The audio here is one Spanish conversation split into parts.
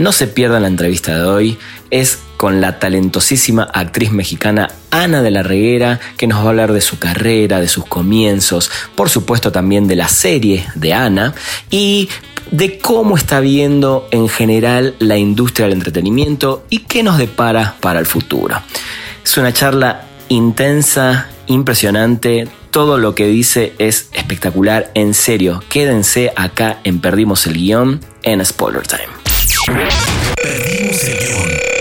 No se pierdan la entrevista de hoy, es con la talentosísima actriz mexicana Ana de la Reguera, que nos va a hablar de su carrera, de sus comienzos, por supuesto también de la serie de Ana y de cómo está viendo en general la industria del entretenimiento y qué nos depara para el futuro. Es una charla intensa, impresionante, todo lo que dice es espectacular, en serio. Quédense acá en Perdimos el Guión en Spoiler Time. Perdimos el Guión.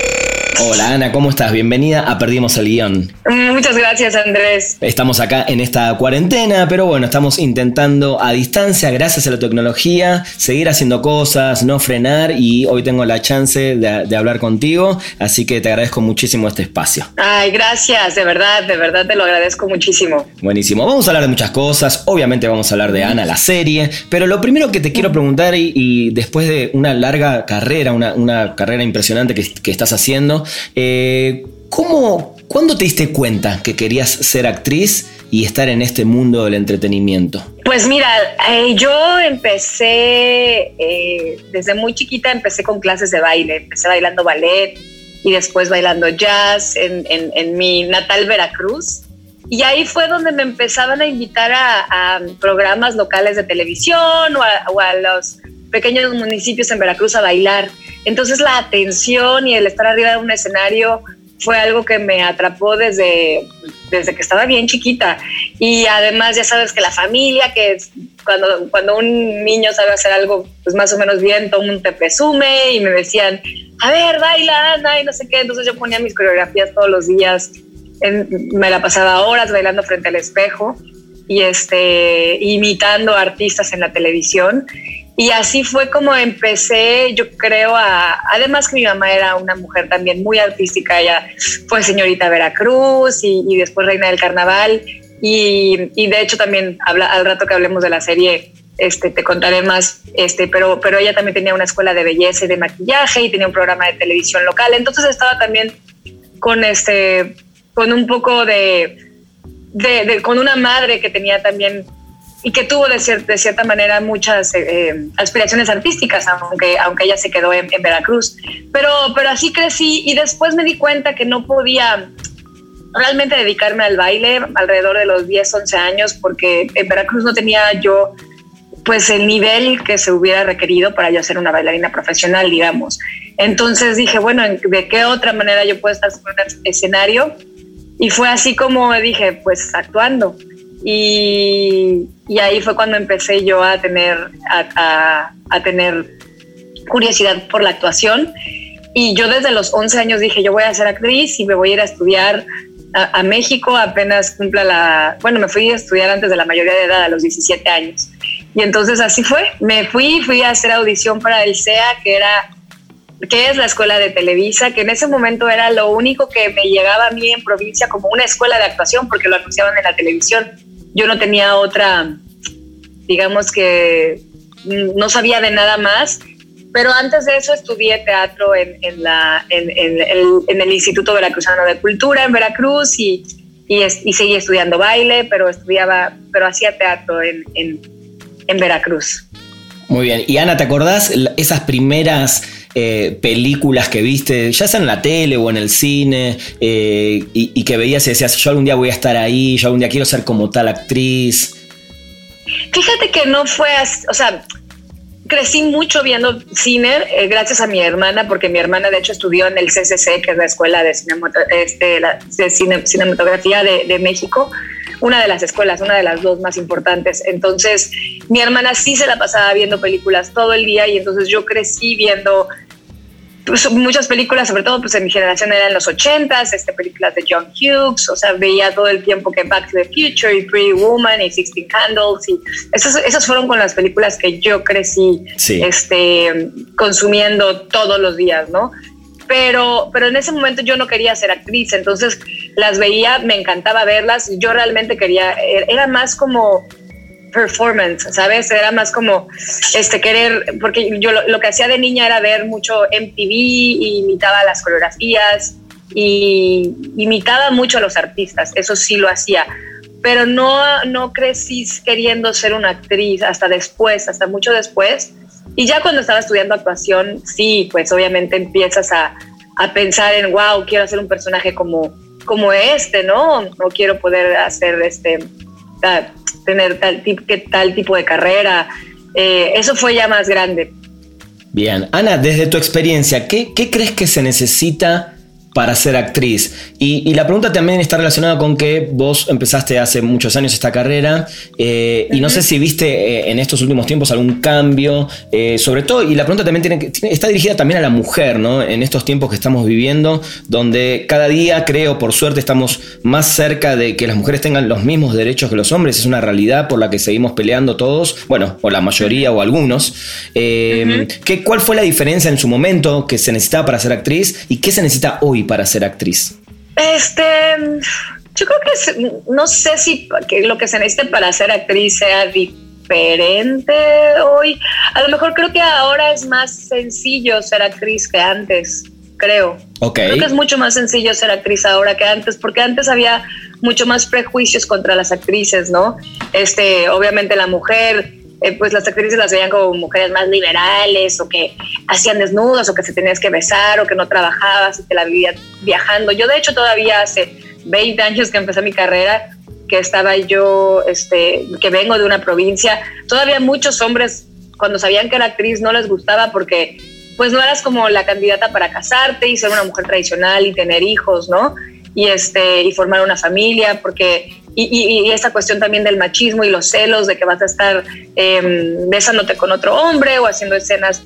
Hola Ana, ¿cómo estás? Bienvenida a Perdimos el Guión. Muchas gracias Andrés. Estamos acá en esta cuarentena, pero bueno, estamos intentando a distancia, gracias a la tecnología, seguir haciendo cosas, no frenar y hoy tengo la chance de, hablar contigo, así que te agradezco muchísimo este espacio. Ay, gracias, de verdad, de verdad te lo agradezco muchísimo. Buenísimo, vamos a hablar de muchas cosas, obviamente vamos a hablar de Ana, la serie, pero lo primero que te quiero preguntar y, después de una larga carrera, una, carrera impresionante que, que estás haciendo, eh, ¿cómo, ¿Cuándo te diste cuenta que querías ser actriz y estar en este mundo del entretenimiento? Pues mira, eh, yo empecé eh, desde muy chiquita, empecé con clases de baile, empecé bailando ballet y después bailando jazz en, mi natal Veracruz. Y ahí fue donde me empezaban a invitar a, programas locales de televisión o a los pequeños municipios en Veracruz a bailar. Entonces la atención y el estar arriba de un escenario fue algo que me atrapó desde, desde que estaba bien chiquita. Y además ya sabes que la familia, que cuando, cuando un niño sabe hacer algo pues más o menos bien, todo el mundo te presume y me decían, a ver, baila, Ana, y no sé qué. Entonces yo ponía mis coreografías todos los días, me la pasaba horas bailando frente al espejo y este, imitando artistas en la televisión. Y así fue como empecé, yo creo, a, además que mi mamá era una mujer también muy artística, ella fue señorita Veracruz y, después reina del carnaval. Y, de hecho también habla, al rato que hablemos de la serie, este, te contaré más, este, pero, pero ella también tenía una escuela de belleza y de maquillaje y tenía un programa de televisión local. Entonces estaba también con, este, con un poco de con una madre que tenía también y que tuvo de, de cierta manera muchas eh, eh, aspiraciones artísticas, aunque, aunque ella se quedó en, Veracruz. Pero, pero así crecí y después me di cuenta que no podía realmente dedicarme al baile alrededor de los 10, 11 años, porque en Veracruz no tenía yo pues el nivel que se hubiera requerido para yo ser una bailarina profesional, digamos. Entonces dije, bueno, ¿de qué otra manera yo puedo estar sobre un escenario? Y fue así como dije, pues actuando. Y, ahí fue cuando empecé yo a tener, a, tener curiosidad por la actuación. Y yo desde los 11 años dije, yo voy a ser actriz y me voy a ir a estudiar a, México apenas cumpla la... Bueno, me fui a estudiar antes de la mayoría de edad, a los 17 años. Y entonces así fue. Me fui, fui a hacer audición para el CEA, que era que es la escuela de Televisa, que en ese momento era lo único que me llegaba a mí en provincia como una escuela de actuación, porque lo anunciaban en la televisión yo no tenía otra, digamos que no sabía de nada más, pero antes de eso estudié teatro en, en, la, en, en el, Instituto Veracruzano de Cultura en Veracruz y, y, y, seguí estudiando baile, pero estudiaba, pero hacía teatro en Veracruz. Muy bien. Y Ana, ¿te acordás esas primeras eh, películas que viste, ya sea en la tele o en el cine, eh, y, que veías y decías, yo algún día voy a estar ahí, yo algún día quiero ser como tal actriz? Fíjate que no fue así, o sea, crecí mucho viendo cine eh, gracias a mi hermana, porque mi hermana de hecho estudió en el CCC, que es la Escuela de, este, Cinematografía de, México, una de las escuelas, una de las dos más importantes. Entonces, mi hermana sí se la pasaba viendo películas todo el día y entonces yo crecí viendo pues, muchas películas, sobre todo pues en mi generación eran los 80s, este, películas de John Hughes, o sea, veía todo el tiempo que Back to the Future y Pretty Woman y Sixteen Candles y esas, esas fueron con las películas que yo crecí este, consumiendo todos los días, ¿no? Pero, pero en ese momento yo no quería ser actriz, entonces las veía, me encantaba verlas, yo realmente quería, era más como performance, ¿sabes? Era más como este querer, porque yo lo, que hacía de niña era ver mucho MTV y imitaba las coreografías y imitaba mucho a los artistas, eso sí lo hacía, pero no, no crecí queriendo ser una actriz hasta después, hasta mucho después. Y ya cuando estaba estudiando actuación, sí, pues obviamente empiezas a, a pensar en, wow, quiero hacer un personaje como, como este, ¿no? O quiero poder hacer este, tener tal, tal tipo de carrera. Eh, eso fue ya más grande. Bien, Ana, desde tu experiencia, ¿qué, ¿qué, crees que se necesita para ser actriz. Y, la pregunta también está relacionada con que vos empezaste hace muchos años esta carrera eh, y no sé si viste eh, en estos últimos tiempos algún cambio, eh, sobre todo, y la pregunta también tiene, está dirigida también a la mujer, ¿no? En estos tiempos que estamos viviendo, donde cada día, creo, por suerte, estamos más cerca de que las mujeres tengan los mismos derechos que los hombres, es una realidad por la que seguimos peleando todos, bueno, o la mayoría o algunos. ¿qué, ¿Cuál fue la diferencia en su momento que se necesitaba para ser actriz y qué se necesita hoy? Para ser actriz? Este, yo creo que no sé si lo que se necesita para ser actriz sea diferente hoy. A lo mejor creo que ahora es más sencillo ser actriz que antes, creo. Creo que es mucho más sencillo ser actriz ahora que antes, porque antes había mucho más prejuicios contra las actrices, ¿no? Este, obviamente la mujer eh, pues las actrices las veían como mujeres más liberales o que hacían desnudos o que se tenías que besar o que no trabajabas y te la vivías viajando. Yo de hecho todavía hace 20 años que empecé mi carrera, que estaba yo, este, que vengo de una provincia, todavía muchos hombres cuando sabían que era actriz no les gustaba porque pues no eras como la candidata para casarte y ser una mujer tradicional y tener hijos, ¿no? Y, este, y formar una familia, porque y, esta cuestión también del machismo y los celos de que vas a estar em, besándote con otro hombre o haciendo escenas.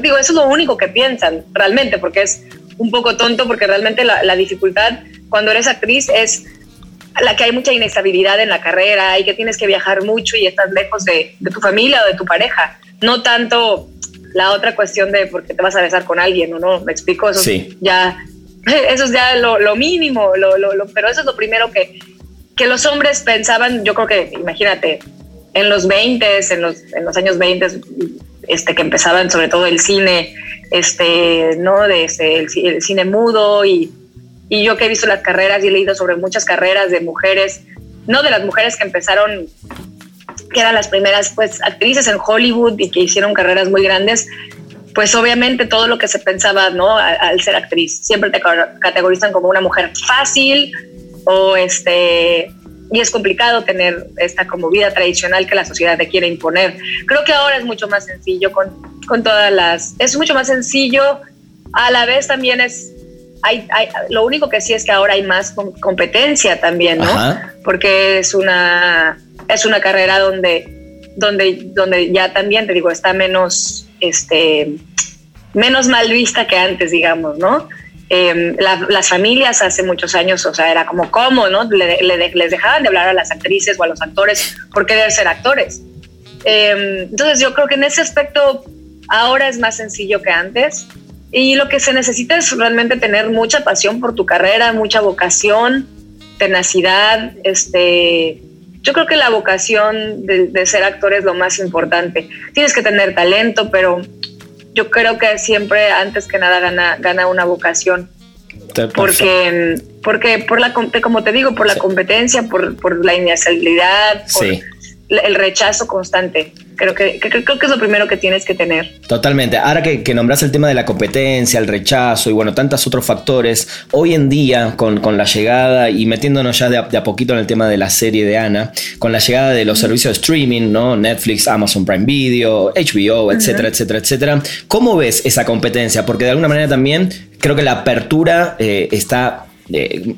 Digo, eso es lo único que piensan realmente, porque es un poco tonto, porque realmente la, dificultad cuando eres actriz es la que hay mucha inestabilidad en la carrera y que tienes que viajar mucho y estás lejos de, tu familia o de tu pareja. No tanto la otra cuestión de por qué te vas a besar con alguien o no, me explico, eso sí. ya, eso es ya lo, mínimo, lo, pero eso es lo primero que, que los hombres pensaban, yo creo que, imagínate, en los 20, en los, en los años 20, este, que empezaban sobre todo el cine, este, ¿no? De el, cine mudo y, y, yo que he visto las carreras y he leído sobre muchas carreras de mujeres, no de las mujeres que empezaron, que eran las primeras pues actrices en Hollywood y que hicieron carreras muy grandes, pues obviamente todo lo que se pensaba, ¿no? Al, al ser actriz, siempre te categorizan como una mujer fácil, o este y es complicado tener esta como vida tradicional que la sociedad te quiere imponer. Creo que ahora es mucho más sencillo con, con todas las... Es mucho más sencillo, a la vez también es... Hay, hay, lo único que sí es que ahora hay más competencia también, ¿no? Porque es una, es una carrera donde, donde, donde ya también, te digo, está menos, este, menos mal vista que antes, digamos, ¿no? Em, las familias hace muchos años, o sea, era como cómo, ¿no? les dejaban de hablar a las actrices o a los actores por querer ser actores. Em, entonces yo creo que en ese aspecto ahora es más sencillo que antes y lo que se necesita es realmente tener mucha pasión por tu carrera, mucha vocación, tenacidad, este... Yo creo que la vocación de ser actor es lo más importante. Tienes que tener talento, pero yo creo que siempre antes que nada gana, gana una vocación. Porque, porque por la, como te digo, por la competencia, por, por la inestabilidad, por el rechazo constante. Creo que, creo que es lo primero que tienes que tener. Totalmente. Ahora que, que nombras el tema de la competencia, el rechazo y bueno, tantos otros factores, hoy en día con, con la llegada y metiéndonos ya de a, poquito en el tema de la serie de Ana, con la llegada de los servicios de streaming, ¿no? Netflix, Amazon Prime Video, HBO, etcétera, etcétera, etcétera. ¿Cómo ves esa competencia? Porque de alguna manera también creo que la apertura eh, está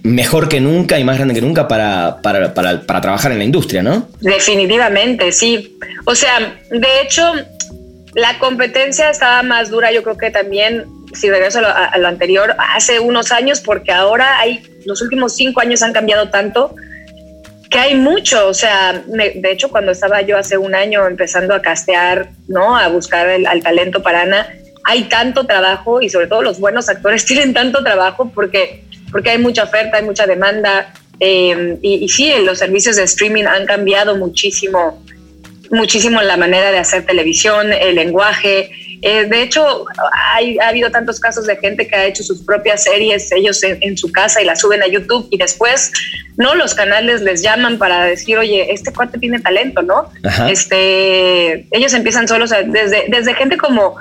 mejor que nunca y más grande que nunca para, para, para, para, trabajar en la industria, ¿no? Definitivamente, sí. O sea, de hecho, la competencia estaba más dura, yo creo que también, si regreso a lo, anterior, hace unos años, porque ahora hay, los últimos cinco años han cambiado tanto que hay mucho, o sea, de hecho cuando estaba yo hace un año empezando a castear, ¿no? A buscar el, al talento para Ana, hay tanto trabajo y sobre todo los buenos actores tienen tanto trabajo porque, porque hay mucha oferta, hay mucha demanda. Eh, y, y, sí, los servicios de streaming han cambiado muchísimo, muchísimo la manera de hacer televisión, el lenguaje. Eh, de hecho, hay, ha habido tantos casos de gente que ha hecho sus propias series ellos en, su casa y las suben a YouTube y después, ¿no? Los canales les llaman para decir, oye, este cuate tiene talento, ¿no? Este, ellos empiezan solos, desde, desde gente como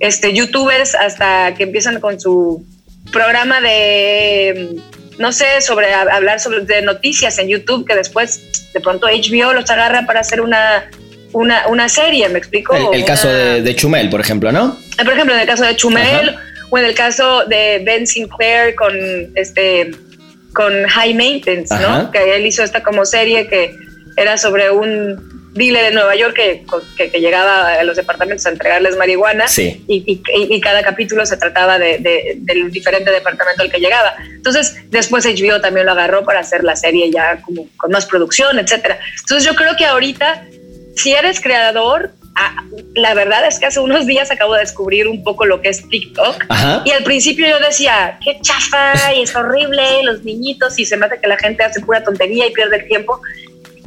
este, youtubers hasta que empiezan con su programa de, no sé, sobre hablar sobre de noticias en YouTube, que después de pronto HBO los agarra para hacer una, una, una serie, ¿me explico? El, caso de, Chumel, por ejemplo, ¿no? Ah, por ejemplo, en el caso de Chumel, o en el caso de Ben Sinclair con este con High Maintenance, ¿no? Que él hizo esta como serie que era sobre un dealer de Nueva York que, que, llegaba a los departamentos a entregarles marihuana y, y, y, cada capítulo se trataba de, del diferente departamento al que llegaba. Entonces, después HBO también lo agarró para hacer la serie ya como con más producción, etcétera. Entonces, yo creo que ahorita, si eres creador, ah, la verdad es que hace unos días acabo de descubrir un poco lo que es TikTok y al principio yo decía, qué chafa y es horrible, los niñitos y se me hace que la gente hace pura tontería y pierde el tiempo.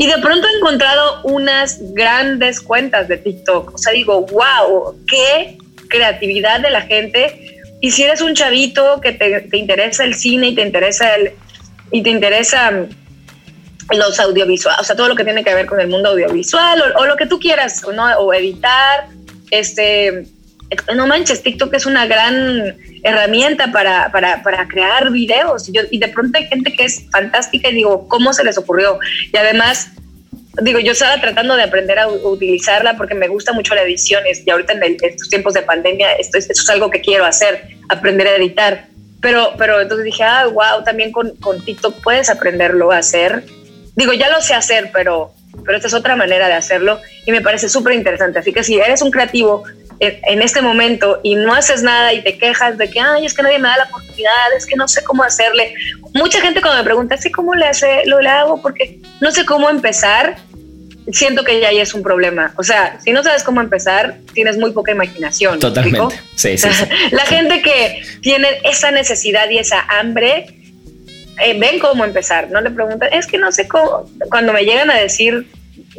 Y de pronto he encontrado unas grandes cuentas de TikTok. O sea, digo, wow, qué creatividad de la gente. Y si eres un chavito que te, interesa el cine y te interesa el y te interesa mm, los audiovisuales, o sea, todo lo que tiene que ver con el mundo audiovisual o, lo que tú quieras, ¿no? o editar, este, no manches, TikTok es una gran herramienta para, para, para crear videos. Y, yo, y de pronto hay gente que es fantástica y digo, ¿cómo se les ocurrió? Y además, digo, yo estaba tratando de aprender a utilizarla porque me gusta mucho la edición y ahorita en, estos tiempos de pandemia esto es, es algo que quiero hacer, aprender a editar. Pero, pero entonces dije, ah, wow, también con, con TikTok puedes aprenderlo a hacer. Digo, ya lo sé hacer, pero, pero esta es otra manera de hacerlo y me parece súper interesante. Así que si eres un creativo en este momento y no haces nada y te quejas de que, ay, es que nadie me da la oportunidad, es que no sé cómo hacerle. Mucha gente cuando me pregunta, ¿sí cómo le hace, lo le hago? Porque no sé cómo empezar, siento que ya ahí es un problema. O sea, si no sabes cómo empezar, tienes muy poca imaginación. Totalmente. Sí, sí, La gente que tiene esa necesidad y esa hambre, eh, ven cómo empezar. No le preguntan, es que no sé cómo. Cuando me llegan a decir,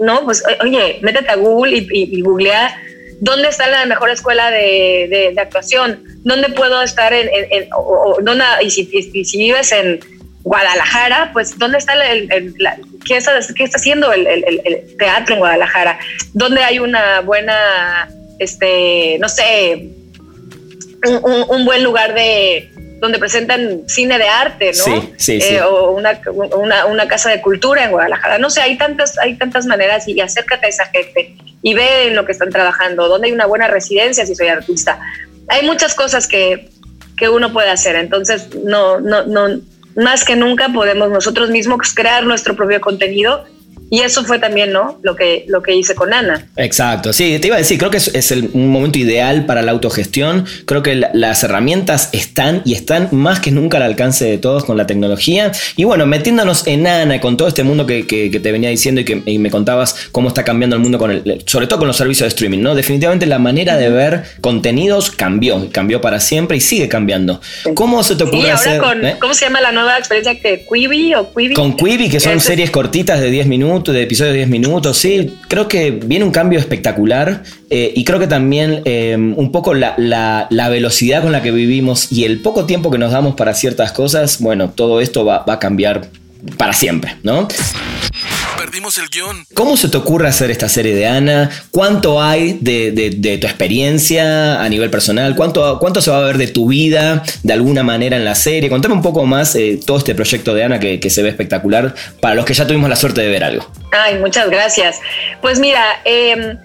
no, pues, oye, métete a Google y, y, y googlea ¿Dónde está la mejor escuela de, de, actuación? ¿Dónde puedo estar en, o, y, si, si, vives en Guadalajara, pues ¿dónde está el, ¿qué, está, qué, está, haciendo el, teatro en Guadalajara? ¿Dónde hay una buena, este, no sé, un, un buen lugar de, donde presentan cine de arte, ¿no? Sí, sí, sí. Eh, o una, una, una, casa de cultura en Guadalajara. No sé, hay tantas, hay tantas maneras y acércate a esa gente y ve en lo que están trabajando, dónde hay una buena residencia si soy artista. Hay muchas cosas que, que uno puede hacer, entonces no, no, no, más que nunca podemos nosotros mismos crear nuestro propio contenido y eso fue también, ¿no? Lo que, lo que hice con Ana. Exacto, sí, te iba a decir, creo que es, el, un momento ideal para la autogestión. Creo que las herramientas están y están más que nunca al alcance de todos con la tecnología. Y bueno, metiéndonos en Ana, con todo este mundo que, te venía diciendo y que me contabas cómo está cambiando el mundo, con el, sobre todo con los servicios de streaming, ¿no? Definitivamente la manera de ver contenidos cambió, cambió para siempre y sigue cambiando. ¿Cómo se te ocurre hacer? Eh? ¿Cómo se llama la nueva experiencia que Quibi o Quibi? Con Quibi, que son series cortitas de 10 minutos de episodio de 10 minutos, sí, creo que viene un cambio espectacular eh, y creo que también eh, un poco la, velocidad con la que vivimos y el poco tiempo que nos damos para ciertas cosas, bueno, todo esto va, va a cambiar para siempre, ¿no? Perdimos el guion. ¿Cómo se te ocurre hacer esta serie de Ana? ¿Cuánto hay de, tu experiencia a nivel personal? ¿Cuánto, ¿Cuánto se va a ver de tu vida de alguna manera en la serie? Contame un poco más eh, todo este proyecto de Ana que, se ve espectacular para los que ya tuvimos la suerte de ver algo. Ay, muchas gracias. Pues mira, em,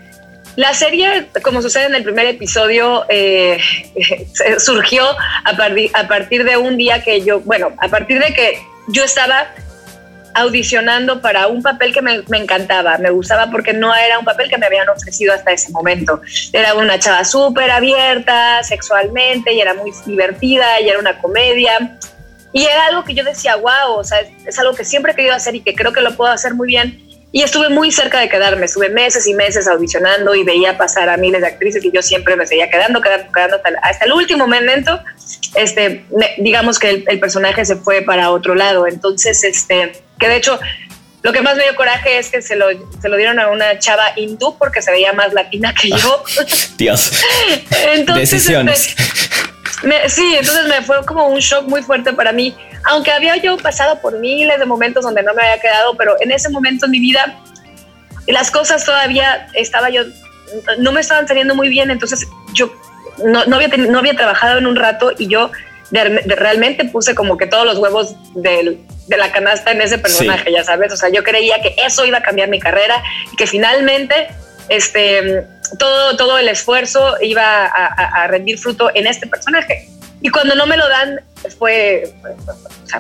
la serie, como sucede en el primer episodio, eh, surgió a, a partir de un día que yo, bueno, a partir de que yo estaba audicionando para un papel que me, encantaba, me gustaba porque no era un papel que me habían ofrecido hasta ese momento. Era una chava súper abierta sexualmente y era muy divertida y era una comedia. Y era algo que yo decía, wow, o sea, es, algo que siempre he querido hacer y que creo que lo puedo hacer muy bien. y estuve muy cerca de quedarme, estuve meses y meses audicionando y veía pasar a miles de actrices y yo siempre me seguía quedando, quedando, quedando hasta, el último momento, este, digamos que el, personaje se fue para otro lado. Entonces, este, que de hecho, lo que más me dio coraje es que se lo, se lo dieron a una chava hindú porque se veía más latina que yo. Dios. entonces, Decisiones. Este, sí, entonces me fue como un shock muy fuerte para mí aunque había yo pasado por miles de momentos donde no me había quedado, pero en ese momento en mi vida las cosas todavía estaba yo, no me estaban saliendo muy bien, entonces yo no, no, había, no había trabajado en un rato y yo realmente puse como que todos los huevos de la canasta en ese personaje, ya sabes, o sea, yo creía que eso iba a cambiar mi carrera y que finalmente este, todo, todo el esfuerzo iba a, a rendir fruto en este personaje. Y cuando no me lo dan, fue,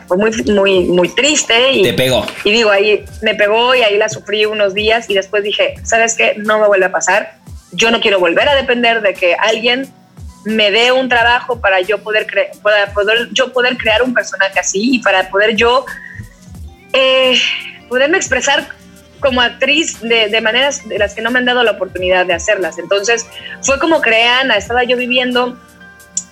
fue muy, muy, muy triste. Y, Te pegó. Y digo, ahí me pegó y ahí la sufrí unos días y después dije, ¿sabes qué? No me vuelve a pasar. Yo no quiero volver a depender de que alguien me dé un trabajo para yo poder, para yo poder crear un personaje así y para poder yo eh, poderme expresar como actriz de, de, maneras de las que no me han dado la oportunidad de hacerlas. Entonces fue como crean, estaba yo viviendo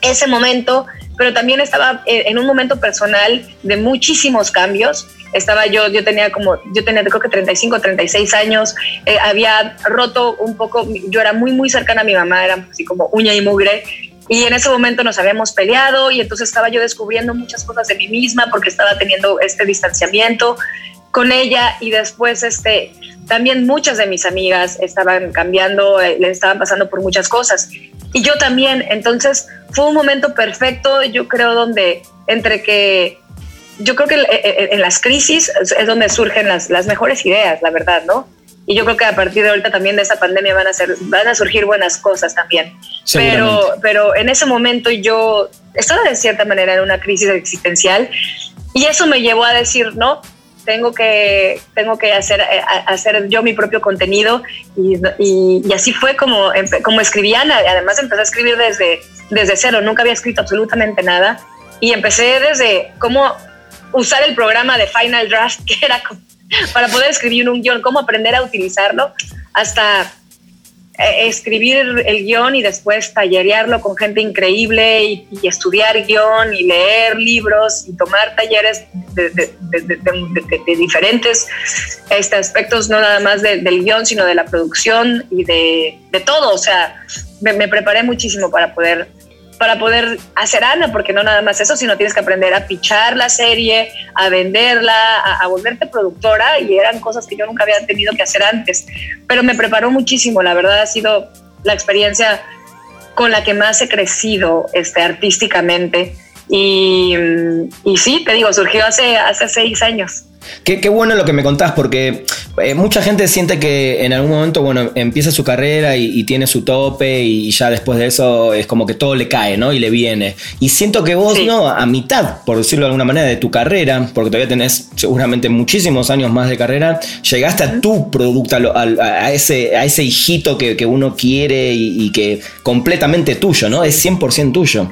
ese momento pero también estaba eh, en un momento personal de muchísimos cambios. Estaba yo, yo tenía como, yo tenía creo que 35, 36 años, eh, había roto un poco, yo era muy, muy cercana a mi mamá, era así como uña y mugre, y en ese momento nos habíamos peleado y entonces estaba yo descubriendo muchas cosas de mí misma porque estaba teniendo este distanciamiento con ella y después este también muchas de mis amigas estaban cambiando, eh, le estaban pasando por muchas cosas y yo también. Entonces fue un momento perfecto, yo creo, donde entre que yo creo que en las crisis es donde surgen las, las mejores ideas, la verdad, ¿no? Y yo creo que a partir de ahorita también de esta pandemia van a, ser, van a surgir buenas cosas también. Pero, pero en ese momento yo estaba de cierta manera en una crisis existencial y eso me llevó a decir, no, tengo que, tengo que hacer, eh, hacer yo mi propio contenido y, y, así fue como, como escribían, además empecé a escribir desde, desde cero, nunca había escrito absolutamente nada. Y empecé desde cómo usar el programa de Final Draft, que era para poder escribir un guion, cómo aprender a utilizarlo, hasta eh, escribir el guion y después tallerearlo con gente increíble y, estudiar guion y leer libros y tomar talleres de, diferentes este, aspectos, no nada más del guion, sino de la producción y de, todo. O sea, me preparé muchísimo para poder para poder hacer Ana, porque no nada más eso, sino tienes que aprender a pichar la serie, a venderla, a, volverte productora, y eran cosas que yo nunca había tenido que hacer antes. Pero me preparó muchísimo, la verdad ha sido la experiencia con la que más he crecido este, artísticamente. Y, y sí, te digo, surgió hace, hace seis años. Qué, bueno lo que me contás, porque eh, mucha gente siente que en algún momento, bueno, empieza su carrera y, tiene su tope y ya después de eso es como que todo le cae, ¿no? Y le viene. Y siento que vos, ¿no? A mitad, por decirlo de alguna manera, de tu carrera, porque todavía tenés seguramente muchísimos años más de carrera, llegaste a tu producto, a, ese, a ese hijito que, uno quiere y, y que completamente tuyo, ¿no? Es 100% tuyo.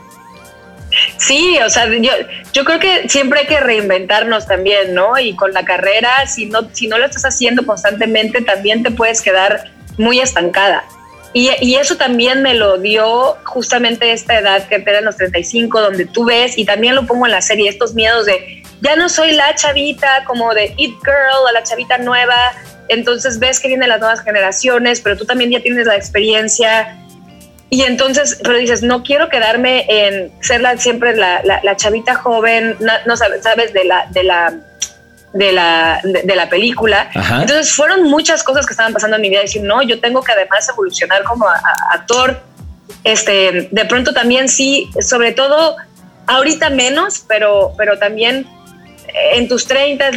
Sí, o sea, yo, yo creo que siempre hay que reinventarnos también, ¿no? Y con la carrera, si no, si no lo estás haciendo constantemente, también te puedes quedar muy estancada. Y, y, eso también me lo dio justamente esta edad que eran los 35, donde tú ves, y también lo pongo en la serie, estos miedos de, ya no soy la chavita como de It Girl o la chavita nueva, entonces ves que vienen las nuevas generaciones, pero tú también ya tienes la experiencia y entonces, pero dices, no quiero quedarme en ser la, siempre la, la, chavita joven, no, sabes, sabes, de la, de la, de la, de, la película. Entonces fueron muchas cosas que estaban pasando en mi vida. Decir, no, yo tengo que además evolucionar como actor. Este, de pronto también sí, sobre todo ahorita menos, pero, pero también en tus 30,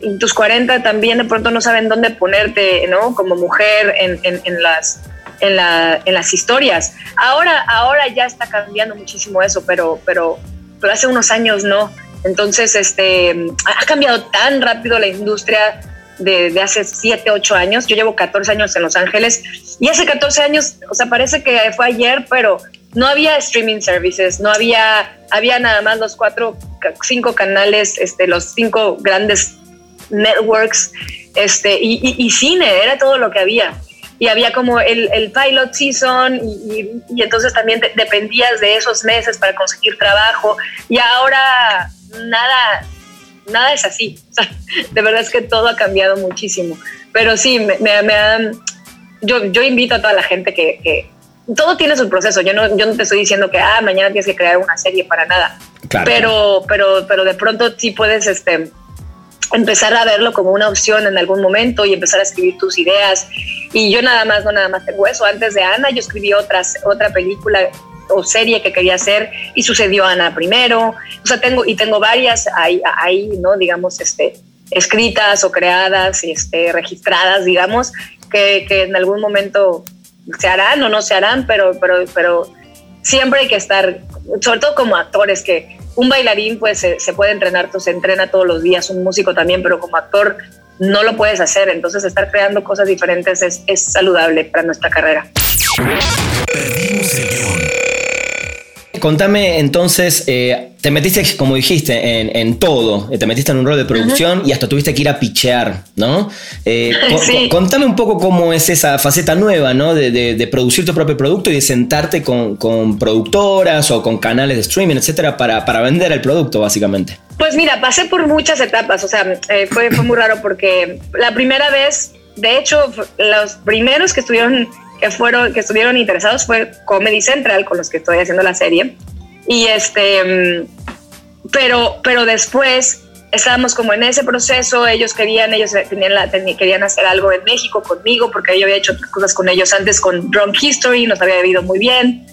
en tus 40 también de pronto no saben dónde ponerte, ¿no? Como mujer en, en, en las en, la, en las historias. Ahora, ahora ya está cambiando muchísimo eso, pero, pero, pero hace unos años no. Entonces, este, ha cambiado tan rápido la industria de, de, hace 7, 8 años. Yo llevo 14 años en Los Ángeles y hace 14 años, o sea, parece que fue ayer, pero no había streaming services, no había, había nada más los cuatro, cinco canales, este, los cinco grandes networks, este, y, cine, era todo lo que había. Y había como el, el pilot season y, y entonces también dependías de esos meses para conseguir trabajo. Y ahora nada, nada es así. de verdad es que todo ha cambiado muchísimo. Pero sí, me, me, yo, yo invito a toda la gente que, que, todo tiene su proceso. Yo no, yo no te estoy diciendo que ah, mañana tienes que crear una serie para nada. Pero, pero, pero de pronto sí puedes este, empezar a verlo como una opción en algún momento y empezar a escribir tus ideas. Y yo nada más, no nada más tengo eso. Antes de Ana, yo escribí otras, otra película o serie que quería hacer y sucedió Ana primero. O sea, tengo, y tengo varias ahí, ahí ¿no? Digamos, este, escritas o creadas, este, registradas, digamos, que, que en algún momento se harán o no se harán, pero, pero, pero siempre hay que estar, sobre todo como actores, que un bailarín pues se, puede entrenar, se entrena todos los días, un músico también, pero como actor no lo puedes hacer, entonces estar creando cosas diferentes es, es saludable para nuestra carrera. Contame entonces, eh, te metiste, como dijiste, en, todo, te metiste en un rol de producción y hasta tuviste que ir a pichear, ¿no? Eh, contame un poco cómo es esa faceta nueva, ¿no? De, producir tu propio producto y de sentarte con, productoras o con canales de streaming, etcétera, para, para, vender el producto, básicamente. Pues mira, pasé por muchas etapas, o sea, eh, fue, fue muy raro porque la primera vez, de hecho, los primeros que estuvieron que fueron, que estuvieron interesados fue Comedy Central, con los que estoy haciendo la serie. Y este, mm, pero, pero después estábamos como en ese proceso, ellos querían, ellos tenían la, querían hacer algo en México conmigo, porque yo había hecho cosas con ellos antes con Drunk History, nos había vivido muy bien.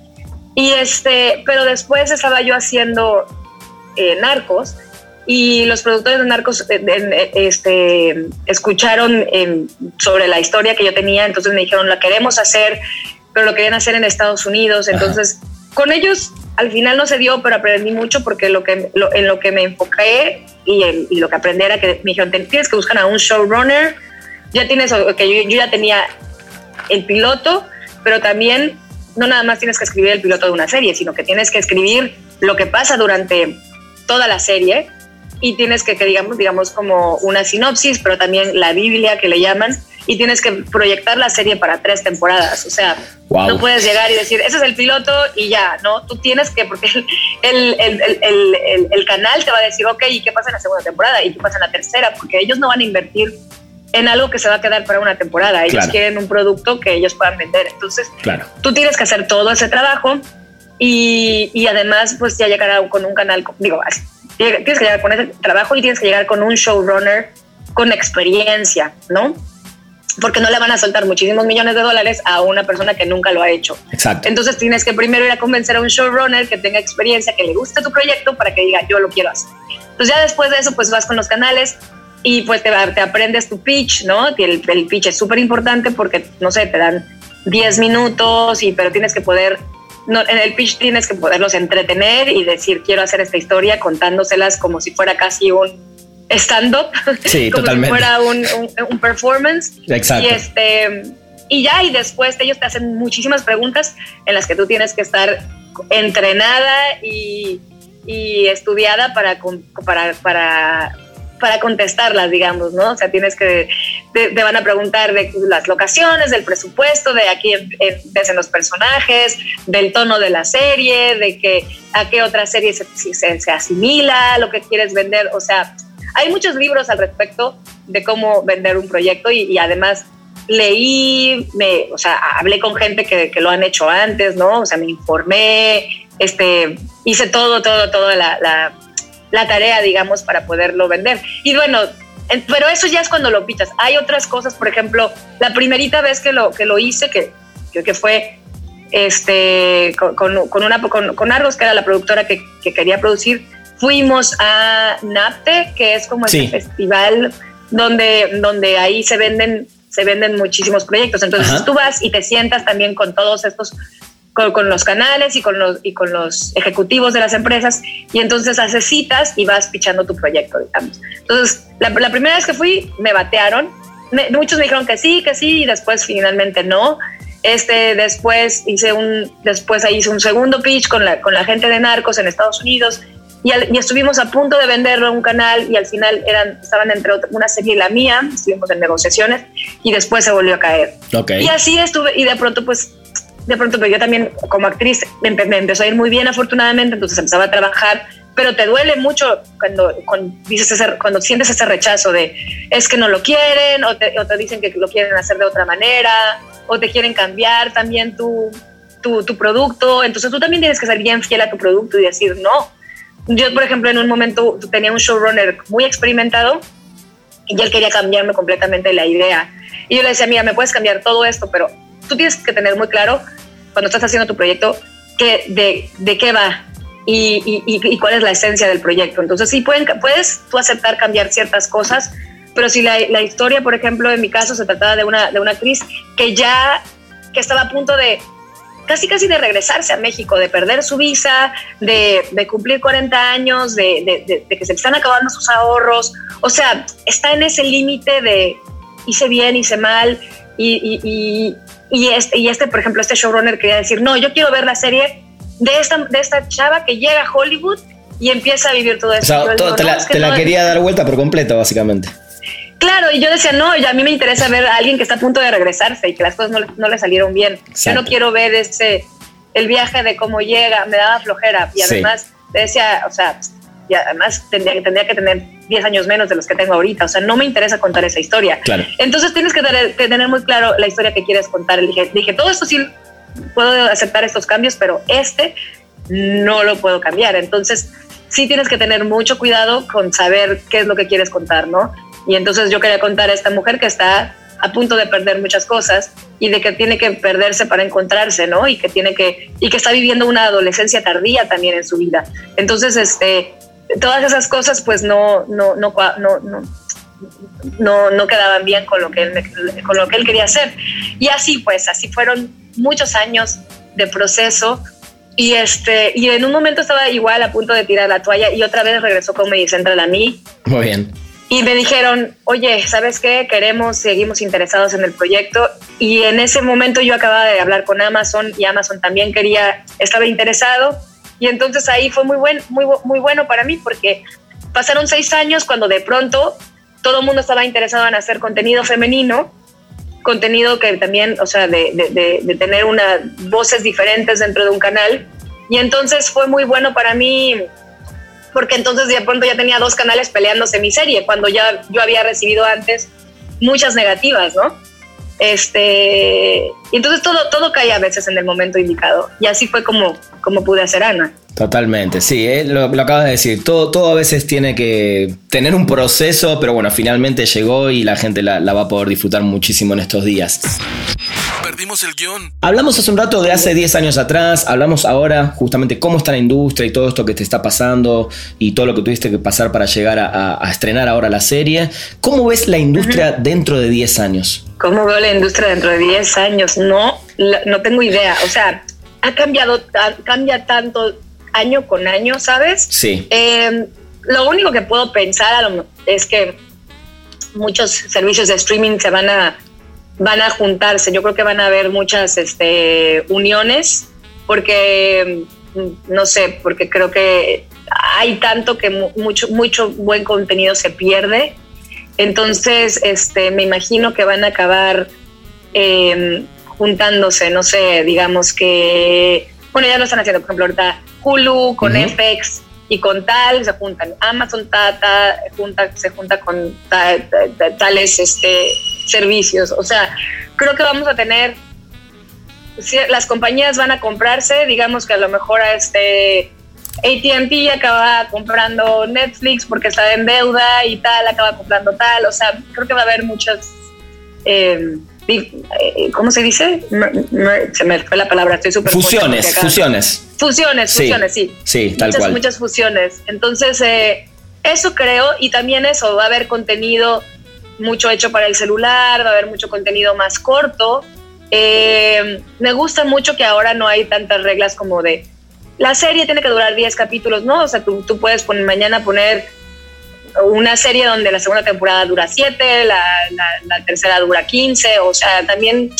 Y este, pero después estaba yo haciendo eh, Narcos y los productores de Narcos eh, eh, este, escucharon sobre la historia que yo tenía, entonces me dijeron, la queremos hacer, pero lo querían hacer en Estados Unidos, entonces con ellos al final no se dio, pero aprendí mucho porque lo que, en lo que me enfoqué y, lo que aprendí era que me dijeron, tienes que buscar a un showrunner, ya tienes, que yo, yo ya tenía el piloto, pero también no nada más tienes que escribir el piloto de una serie, sino que tienes que escribir lo que pasa durante toda la serie y tienes que, que digamos, digamos como una sinopsis, pero también la Biblia que le llaman, y tienes que proyectar la serie para tres temporadas. O sea, no puedes llegar y decir, ese es el piloto y ya, ¿no? Tú tienes que, porque el, el, el, el, canal te va a decir, ok, ¿y qué pasa en la segunda temporada? ¿Y qué pasa en la tercera? Porque ellos no van a invertir en algo que se va a quedar para una temporada. Ellos quieren un producto que ellos puedan vender. Entonces, claro. tú tienes que hacer todo ese trabajo y, y además, pues ya llegar con un canal, digo, tienes que llegar con ese trabajo y tienes que llegar con un showrunner con experiencia, ¿no? Porque no le van a soltar muchísimos millones de dólares a una persona que nunca lo ha hecho. Exacto. Entonces tienes que primero ir a convencer a un showrunner que tenga experiencia, que le guste tu proyecto para que diga, yo lo quiero hacer. Entonces ya después de eso, pues vas con los canales y pues te, te aprendes tu pitch, ¿no? El, el pitch es súper importante porque, no sé, te dan 10 minutos, y, pero tienes que poder en el pitch tienes que poderlos entretener y decir, quiero hacer esta historia contándoselas como si fuera casi un stand-up, sí, como si fuera un, un, performance. Exacto. Y, este, y ya, y después ellos te hacen muchísimas preguntas en las que tú tienes que estar entrenada y, y estudiada para, para, para para contestarlas, digamos, ¿no? O sea, tienes que, te, van a preguntar de las locaciones, del presupuesto, de aquí ves en los personajes, del tono de la serie, de que a qué otra serie se, se, asimila, lo que quieres vender, o sea, hay muchos libros al respecto de cómo vender un proyecto y, además leí, me, o sea, hablé con gente que, lo han hecho antes, ¿no? O sea, me informé, este, hice todo, todo, todo la, la tarea, digamos, para poderlo vender. Y bueno, pero eso ya es cuando lo pichas. Hay otras cosas, por ejemplo, la primerita vez que lo, que lo hice, que, que fue este, con, con, una, con, con, Argos, que era la productora que, que, quería producir, fuimos a NAPTE, que es como el festival donde, donde ahí se venden, se venden muchísimos proyectos. Entonces tú vas y te sientas también con todos estos con, los canales y con los, y con los ejecutivos de las empresas y entonces haces citas y vas pichando tu proyecto, digamos. Entonces, la, primera vez que fui, me batearon. muchos me dijeron que sí, que sí, y después finalmente no. Este, después hice un, después ahí hice un segundo pitch con la, con la gente de Narcos en Estados Unidos y, estuvimos a punto de venderlo a un canal y al final eran, estaban entre una serie y la mía, estuvimos en negociaciones y después se volvió a caer. Y así estuve y de pronto pues de pronto pues yo también como actriz me, empezó a ir muy bien afortunadamente, entonces empezaba a trabajar, pero te duele mucho cuando, cuando, dices cuando sientes ese rechazo de es que no lo quieren o te, o te, dicen que lo quieren hacer de otra manera o te quieren cambiar también tu, tu, tu producto, entonces tú también tienes que ser bien fiel a tu producto y decir no yo, por ejemplo, en un momento tenía un showrunner muy experimentado y él quería cambiarme completamente la idea. Y yo le decía, mira, me puedes cambiar todo esto, pero tú tienes que tener muy claro cuando estás haciendo tu proyecto que de, de qué va y, y, cuál es la esencia del proyecto. Entonces, sí, pueden, puedes tú aceptar cambiar ciertas cosas, pero si la, la, historia, por ejemplo, en mi caso, se trataba de una, de una actriz que ya que estaba a punto de casi casi de regresarse a México, de perder su visa, de, de cumplir 40 años, de, de, de, que se están acabando sus ahorros. O sea, está en ese límite de hice bien, hice mal. Y, y, y, este, y este, por ejemplo, este showrunner quería decir, no, yo quiero ver la serie de esta, de esta chava que llega a Hollywood y empieza a vivir todo eso. O sea, te, la, te la quería dar vuelta por completo, básicamente. Claro, y yo decía, no, a mí me interesa ver a alguien que está a punto de regresarse y que las cosas no, le salieron bien. Yo no quiero ver ese, el viaje de cómo llega, me daba flojera. Y además decía, o sea, y además tendría, tendría que tener 10 años menos de los que tengo ahorita. O sea, no me interesa contar esa historia. Claro. Entonces tienes que tener, muy claro la historia que quieres contar. Dije, dije, todo esto sí puedo aceptar estos cambios, pero este no lo puedo cambiar. Entonces, sí tienes que tener mucho cuidado con saber qué es lo que quieres contar, ¿no? Y entonces yo quería contar a esta mujer que está a punto de perder muchas cosas y de que tiene que perderse para encontrarse, ¿no? Y que tiene que y que está viviendo una adolescencia tardía también en su vida. Entonces, este todas esas cosas pues no no no no, no, no, quedaban bien con lo que él con lo que él quería hacer. Y así pues, así fueron muchos años de proceso y este y en un momento estaba igual a punto de tirar la toalla y otra vez regresó Comedy Central a mí. Muy bien y me dijeron, oye, ¿sabes qué? Queremos, seguimos interesados en el proyecto. Y en ese momento yo acababa de hablar con Amazon y Amazon también quería, estaba interesado. Y entonces ahí fue muy, buen, muy, muy bueno para mí porque pasaron seis años cuando de pronto todo el mundo estaba interesado en hacer contenido femenino, contenido que también, o sea, de, de, de tener unas voces diferentes dentro de un canal. Y entonces fue muy bueno para mí porque entonces de pronto ya tenía dos canales peleándose mi serie, cuando ya yo había recibido antes muchas negativas, ¿no? Este, y entonces todo, todo cae a veces en el momento indicado. Y así fue como, como pude hacer Ana. Totalmente, sí, eh, lo, acabas de decir. Todo, todo a veces tiene que tener un proceso, pero bueno, finalmente llegó y la gente la, la va a poder disfrutar muchísimo en estos días. Perdimos el guion. Hablamos hace un rato de hace 10 años atrás, hablamos ahora justamente cómo está la industria y todo esto que te está pasando y todo lo que tuviste que pasar para llegar a, estrenar ahora la serie. ¿Cómo ves la industria dentro de 10 años? ¿Cómo veo la industria dentro de 10 años? No, no tengo idea. O sea, ha cambiado, cambia tanto año con año, ¿sabes? Sí. Em, lo único que puedo pensar es que muchos servicios de streaming se van a van a juntarse. Yo creo que van a haber muchas este, uniones porque, mm, no sé, porque creo que hay tanto que mucho, mucho buen contenido se pierde. Entonces, este, me imagino que van a acabar em, juntándose, no sé, digamos que, bueno, ya lo están haciendo, por ejemplo, ahorita Hulu con FX y con tal se juntan Amazon Tata junta, se junta con tales este servicios. O sea, creo que vamos a tener, si las compañías van a comprarse, digamos que a lo mejor a este ATT acaba comprando Netflix porque está en deuda y tal, acaba comprando tal. O sea, creo que va a haber muchas... Eh, ¿Cómo se dice? Se me fue la palabra, estoy súper... Fusiones, fusiones. Fusiones, fusiones, sí. Sí, tal muchas, cual. Muchas fusiones. Entonces, eh, eso creo, y también eso, va a haber contenido mucho hecho para el celular, va a haber mucho contenido más corto. Eh, me gusta mucho que ahora no hay tantas reglas como de la serie tiene que durar 10 capítulos, ¿no? O sea, tú, tú puedes poner, mañana poner una serie donde la segunda temporada dura 7, la, tercera dura 15, o sea, también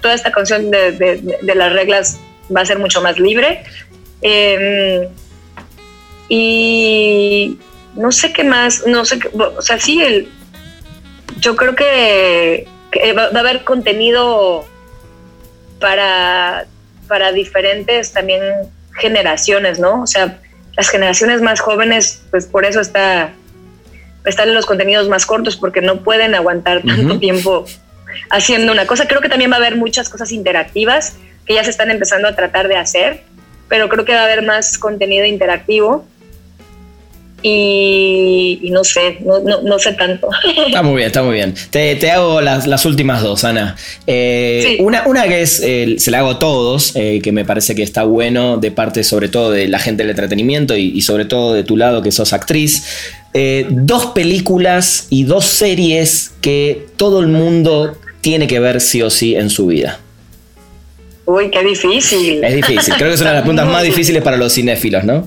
toda esta canción de, las reglas va a ser mucho más libre. Eh, Y no sé qué más, no sé, qué, o sea, sí, el, yo creo que, va, a haber contenido para, para diferentes también generaciones, ¿no? O sea, las generaciones más jóvenes, pues por eso está, están en los contenidos más cortos, porque no pueden aguantar tanto tiempo haciendo una cosa. Creo que también va a haber muchas cosas interactivas que ya se están empezando a tratar de hacer, pero creo que va a haber más contenido interactivo y, no sé, no, sé tanto. Está muy bien, está muy bien. Te, hago las, últimas dos, Ana. Eh, una, una que es, eh, se la hago a todos, eh, que me parece que está bueno de parte sobre todo de la gente del entretenimiento y, sobre todo de tu lado que sos actriz. Dos películas y dos series que todo el mundo tiene que ver sí o sí en su vida. Uy, qué difícil. Es difícil, creo que es una de las preguntas más difíciles para los cinéfilos, ¿no?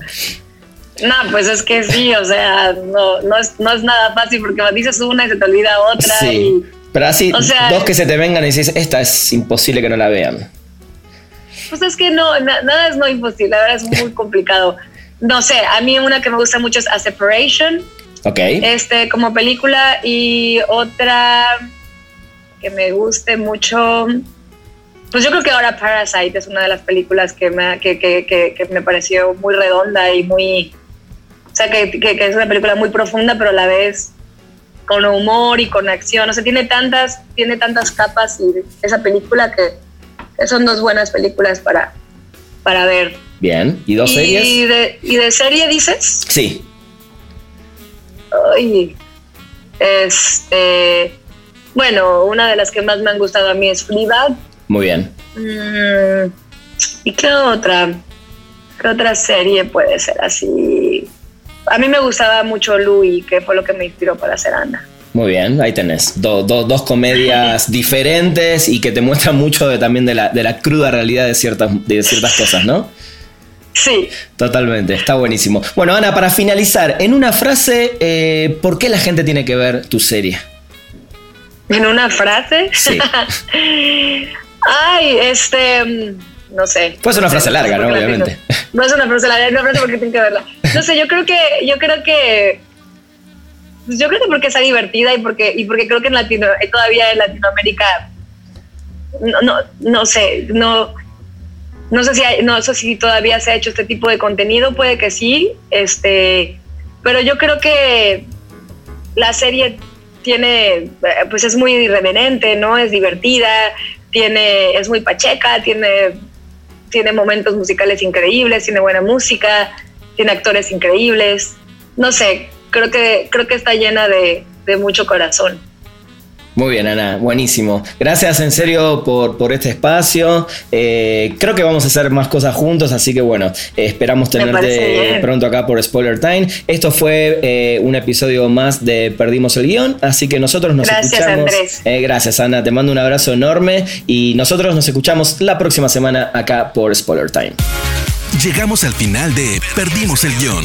No, pues es que sí, o sea, no, no, es, no es nada fácil porque dices una y se te olvida otra. Sí, pero así, dos que se te vengan y dices, esta es imposible que no la vean. Pues es que no, nada es no imposible, la verdad es muy complicado. No sé, a mí una que me gusta mucho es A Separation. Ok. Este, como película y otra que me guste mucho. Pues yo creo que ahora Parasite es una de las películas que me, que, que, que me pareció muy redonda y muy, o sea, que, es una película muy profunda, pero a la vez con humor y con acción. O sea, tiene tantas, tiene tantas capas y esa película que, son dos buenas películas para, para ver. Bien, ¿y dos series? ¿Y de, ¿Y de serie dices? Sí. Ay, este, bueno, una de las que más me han gustado a mí es Fleabag. Muy bien. Mm, ¿Y qué otra? ¿Qué otra serie puede ser así? a mí me gustaba mucho Louis, que fue lo que me inspiró para hacer Ana. Muy bien, ahí tenés. dos comedias diferentes y que te muestran mucho de, también de la, cruda realidad de ciertas, de ciertas cosas, ¿no? Sí. Totalmente, está buenísimo. Bueno, Ana, para finalizar, en una frase, eh, ¿por qué la gente tiene que ver tu serie? ¿En una frase? Sí. Ay, este no sé. Puede ser una frase larga, ¿no? Obviamente. No, es una frase larga, es una frase porque tienen que verla. No sé, yo creo que, yo creo que, pues yo creo que porque está divertida y porque, y porque creo que en Latino, todavía en Latinoamérica, no, no, no sé, no, no sé si no sé si todavía se ha hecho este tipo de contenido, puede que sí, este, pero yo creo que la serie tiene, eh, pues es muy irreverente, ¿no? Es divertida, tiene, es muy pacheca, tiene tiene momentos musicales increíbles, tiene buena música, tiene actores increíbles. No sé, creo que, creo que está llena de, mucho corazón. Muy bien, Ana, buenísimo. Gracias en serio por, por este espacio. Eh, creo que vamos a hacer más cosas juntos, así que bueno, esperamos tenerte pronto acá por Spoiler Time. Esto fue eh, un episodio más de Perdimos el Guión, así que nosotros nos gracias, escuchamos. Andrés. Eh, gracias, Ana. Te mando un abrazo enorme y nosotros nos escuchamos la próxima semana acá por Spoiler Time. Llegamos al final de Perdimos el Guión.